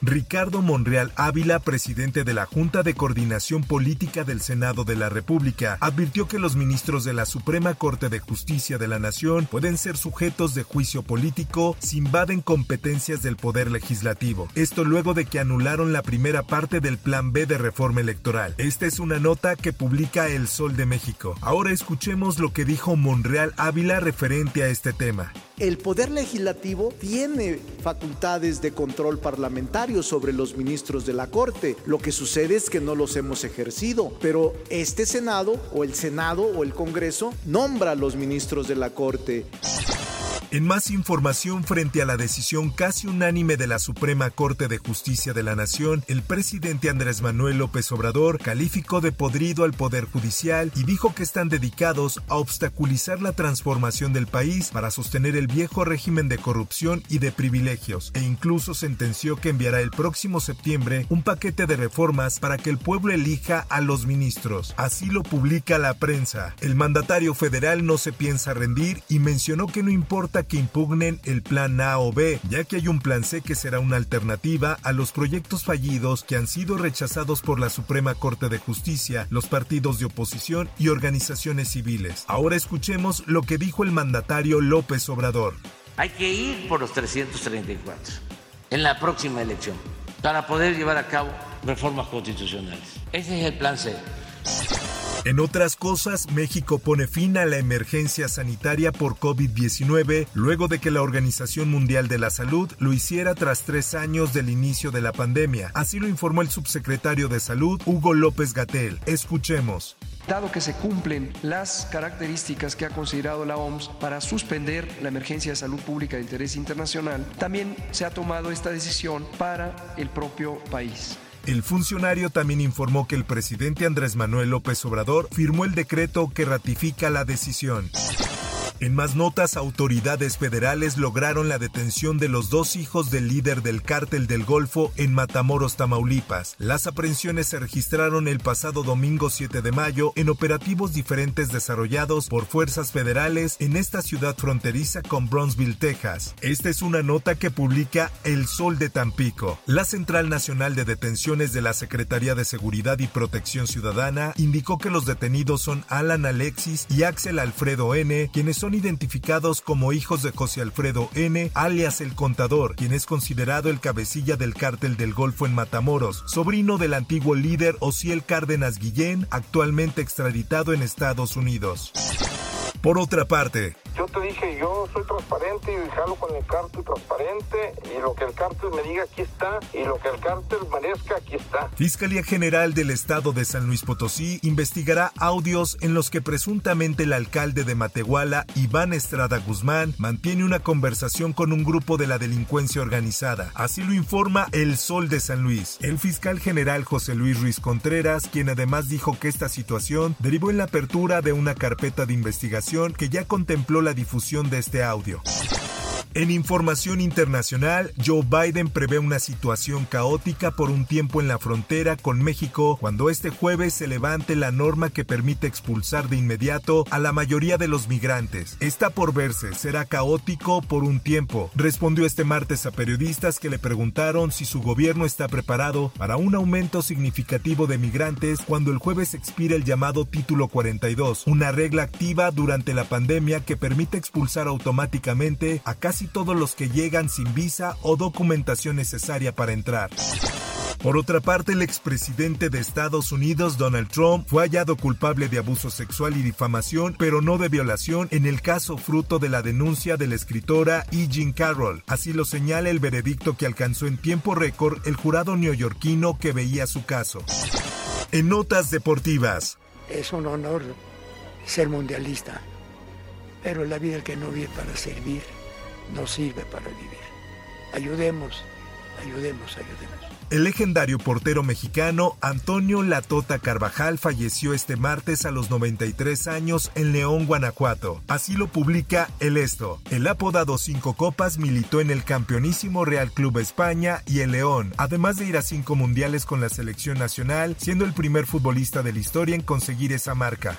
Ricardo Monreal Ávila, presidente de la Junta de Coordinación Política del Senado de la República, advirtió que los ministros de la Suprema Corte de Justicia de la Nación pueden ser sujetos de juicio político si invaden competencias del Poder Legislativo. Esto luego de que anularon la primera parte del Plan B de reforma electoral. Esta es una nota que publica El Sol de México. Ahora escuchemos lo que dijo Monreal Ávila referente a este tema. El Poder Legislativo tiene facultades de control parlamentario sobre los ministros de la Corte. Lo que sucede es que no los hemos ejercido, pero este Senado o el Senado o el Congreso nombra a los ministros de la Corte. En más información frente a la decisión casi unánime de la Suprema Corte de Justicia de la Nación, el presidente Andrés Manuel López Obrador calificó de podrido al Poder Judicial y dijo que están dedicados a obstaculizar la transformación del país para sostener el viejo régimen de corrupción y de privilegios, e incluso sentenció que enviará el próximo septiembre un paquete de reformas para que el pueblo elija a los ministros. Así lo publica la prensa. El mandatario federal no se piensa rendir y mencionó que no importa que impugnen el plan A o B, ya que hay un plan C que será una alternativa a los proyectos fallidos que han sido rechazados por la Suprema Corte de Justicia, los partidos de oposición y organizaciones civiles. Ahora escuchemos lo que dijo el mandatario López Obrador. Hay que ir por los 334 en la próxima elección para poder llevar a cabo reformas constitucionales. Ese es el plan C. En otras cosas, México pone fin a la emergencia sanitaria por COVID-19 luego de que la Organización Mundial de la Salud lo hiciera tras tres años del inicio de la pandemia. Así lo informó el subsecretario de Salud, Hugo López Gatel. Escuchemos. Dado que se cumplen las características que ha considerado la OMS para suspender la emergencia de salud pública de interés internacional, también se ha tomado esta decisión para el propio país. El funcionario también informó que el presidente Andrés Manuel López Obrador firmó el decreto que ratifica la decisión. En más notas, autoridades federales lograron la detención de los dos hijos del líder del cártel del Golfo en Matamoros, Tamaulipas. Las aprehensiones se registraron el pasado domingo 7 de mayo en operativos diferentes desarrollados por fuerzas federales en esta ciudad fronteriza con Brownsville, Texas. Esta es una nota que publica El Sol de Tampico. La Central Nacional de Detenciones de la Secretaría de Seguridad y Protección Ciudadana indicó que los detenidos son Alan Alexis y Axel Alfredo N., quienes son identificados como hijos de José Alfredo N., alias el Contador, quien es considerado el cabecilla del cártel del Golfo en Matamoros, sobrino del antiguo líder Ociel Cárdenas Guillén, actualmente extraditado en Estados Unidos. Por otra parte, yo te dije, yo soy transparente y jalo con el cártel transparente y lo que el cártel me diga aquí está y lo que el cártel merezca aquí está. Fiscalía General del Estado de San Luis Potosí investigará audios en los que presuntamente el alcalde de Matehuala, Iván Estrada Guzmán, mantiene una conversación con un grupo de la delincuencia organizada. Así lo informa El Sol de San Luis. El fiscal general José Luis Ruiz Contreras, quien además dijo que esta situación derivó en la apertura de una carpeta de investigación que ya contempló la difusión de este audio. En información internacional, Joe Biden prevé una situación caótica por un tiempo en la frontera con México cuando este jueves se levante la norma que permite expulsar de inmediato a la mayoría de los migrantes. Está por verse, será caótico por un tiempo, respondió este martes a periodistas que le preguntaron si su gobierno está preparado para un aumento significativo de migrantes cuando el jueves expira el llamado Título 42, una regla activa durante la pandemia que permite expulsar automáticamente a casi todos los que llegan sin visa o documentación necesaria para entrar. Por otra parte, el expresidente de Estados Unidos, Donald Trump, fue hallado culpable de abuso sexual y difamación, pero no de violación en el caso fruto de la denuncia de la escritora E. Jean Carroll. Así lo señala el veredicto que alcanzó en tiempo récord el jurado neoyorquino que veía su caso. en Notas Deportivas. Es un honor ser mundialista, pero la vida que no vive para servir no sirve para vivir. Ayudemos, ayudemos, ayudemos. El legendario portero mexicano Antonio Latota Carvajal falleció este martes a los 93 años en León, Guanajuato. Así lo publica El Esto. El apodado Cinco Copas militó en el campeonísimo Real Club España y el León, además de ir a cinco mundiales con la selección nacional, siendo el primer futbolista de la historia en conseguir esa marca.